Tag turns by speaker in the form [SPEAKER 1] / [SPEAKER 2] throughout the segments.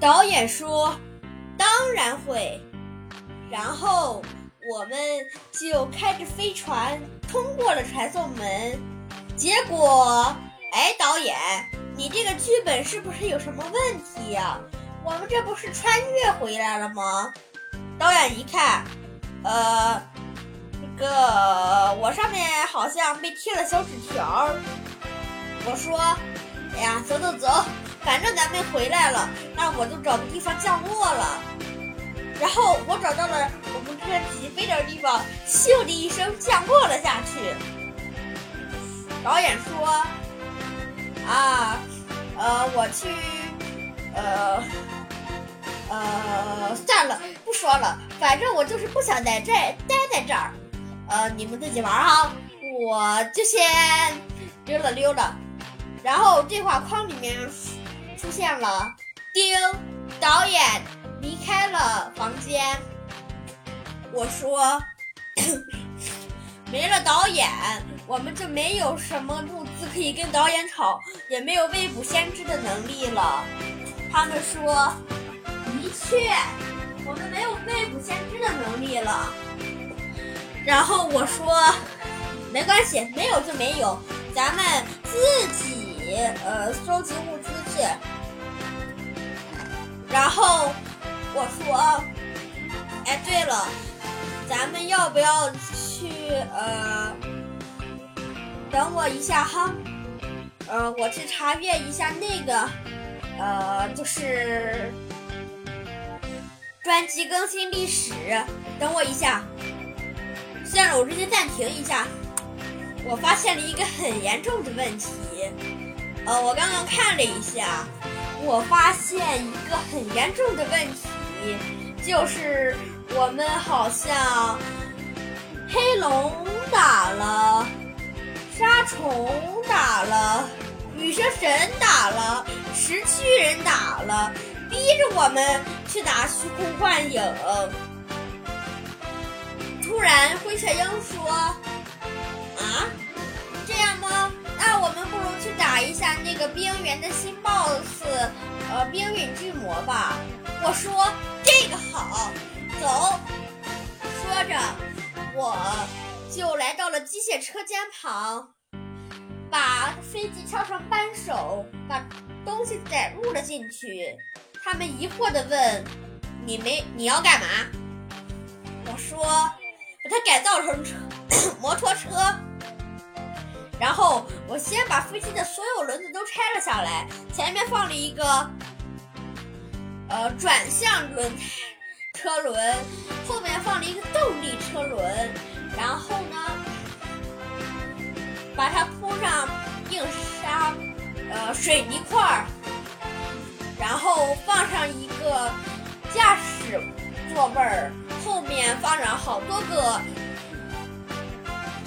[SPEAKER 1] 导演说：“当然会。”然后我们就开着飞船通过了传送门。结果，哎，导演，你这个剧本是不是有什么问题呀？我们这不是穿越回来了吗？导演一看，呃，这个我上面好像被贴了小纸条。我说，哎呀，走走走，反正咱们回来了，那我就找个地方降落了。然后我找到了我们车起飞的地方，咻的一声降落了下去。导演说，啊，呃，我去，呃。呃，算了，不说了，反正我就是不想在这待在这儿。呃，你们自己玩哈，我就先溜了溜了。然后对话框里面出现了丁导演离开了房间。我说，没了导演，我们就没有什么物资可以跟导演吵，也没有未卜先知的能力了。他们说。的确，我们没有未卜先知的能力了。然后我说，没关系，没有就没有，咱们自己呃收集物资去。然后我说，哎，对了，咱们要不要去呃？等我一下哈，呃，我去查阅一下那个呃，就是。专辑更新历史，等我一下。现在我直接暂停一下。我发现了一个很严重的问题。呃，我刚刚看了一下，我发现一个很严重的问题，就是我们好像黑龙打了，沙虫打了，羽蛇神打了，石巨人打了。逼着我们去打虚空幻影。突然，灰雀鹰说：“那个冰原的新 BOSS，呃，冰陨巨魔吧。”我说：“这个好，走。”说着，我就来到了机械车间旁，把飞机敲成扳手，把东西载入了进去。他们疑惑地问：“你没你要干嘛？”我说：“把它改造成车 摩托车。”然后我先把飞机的所有轮子都拆了下来，前面放了一个呃转向轮车轮，后面放了一个动力车轮，然后呢，把它铺上硬沙呃水泥块儿。然后放上一个驾驶座位儿，后面放上好多个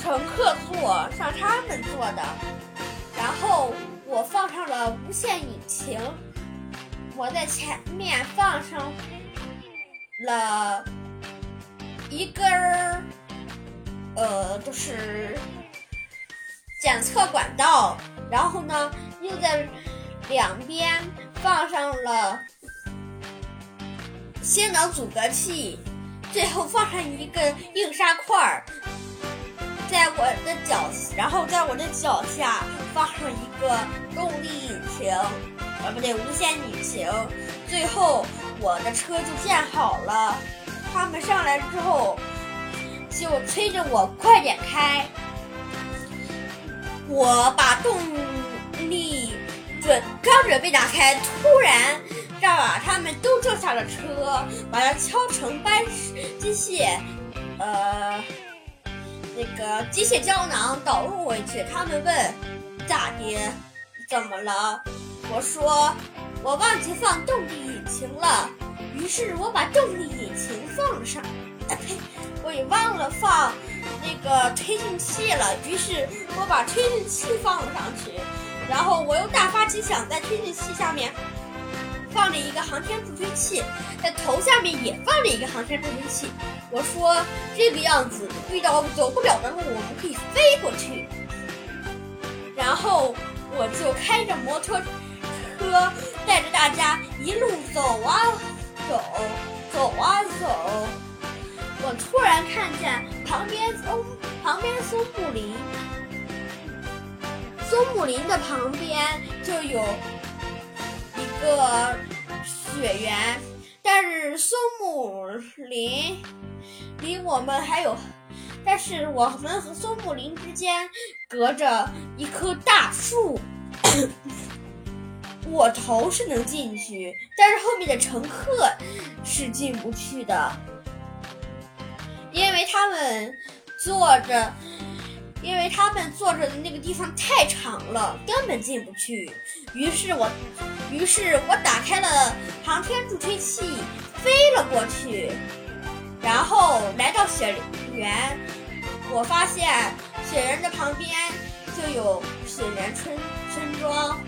[SPEAKER 1] 乘客座，上他们坐的。然后我放上了无线引擎，我在前面放上了一根儿，呃，就是检测管道。然后呢，又在两边。放上了性能阻隔器，最后放上一个硬砂块儿，在我的脚，然后在我的脚下放上一个动力引擎，啊，不对，无线引擎。最后我的车就建好了。他们上来之后就催着我快点开，我把动力。准刚准备打开，突然让把他们都坐下了车，把它敲成搬机械，呃，那个机械胶囊导入回去。他们问咋的？怎么了？我说我忘记放动力引擎了。于是我把动力引擎放上，呸，我也忘了放那个推进器了。于是我把推进器放了上去。然后我又大发奇想，在推进器下面放着一个航天助推器，在头下面也放着一个航天助推器。我说这个样子，遇到走不了的路，我们可以飞过去。然后我就开着摩托车带着大家一路走啊走，走啊走。我突然看见旁边松旁边松木林，松木林的旁边就有个雪原，但是松木林离我们还有。但是我们和松木林之间隔着一棵大树，我头是能进去，但是后面的乘客是进不去的，因为他们坐着，因为他们坐着的那个地方太长了，根本进不去。于是我，于是我打开了航天助推器，飞了过去。然后来到雪原，我发现雪原的旁边就有雪原村村庄。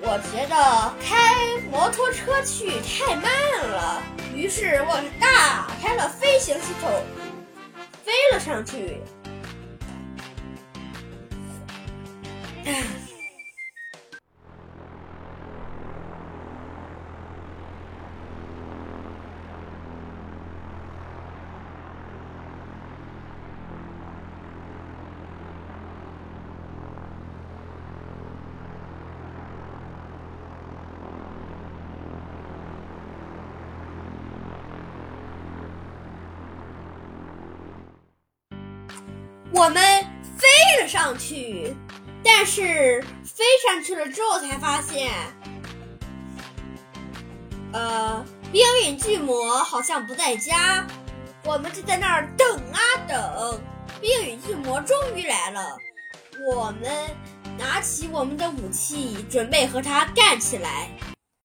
[SPEAKER 1] 我觉得开摩托车去太慢了，于是我打开了飞行系统，飞了上去。我们飞了上去，但是飞上去了之后才发现，呃，冰雨巨魔好像不在家。我们就在那儿等啊等，冰雨巨魔终于来了。我们拿起我们的武器，准备和他干起来。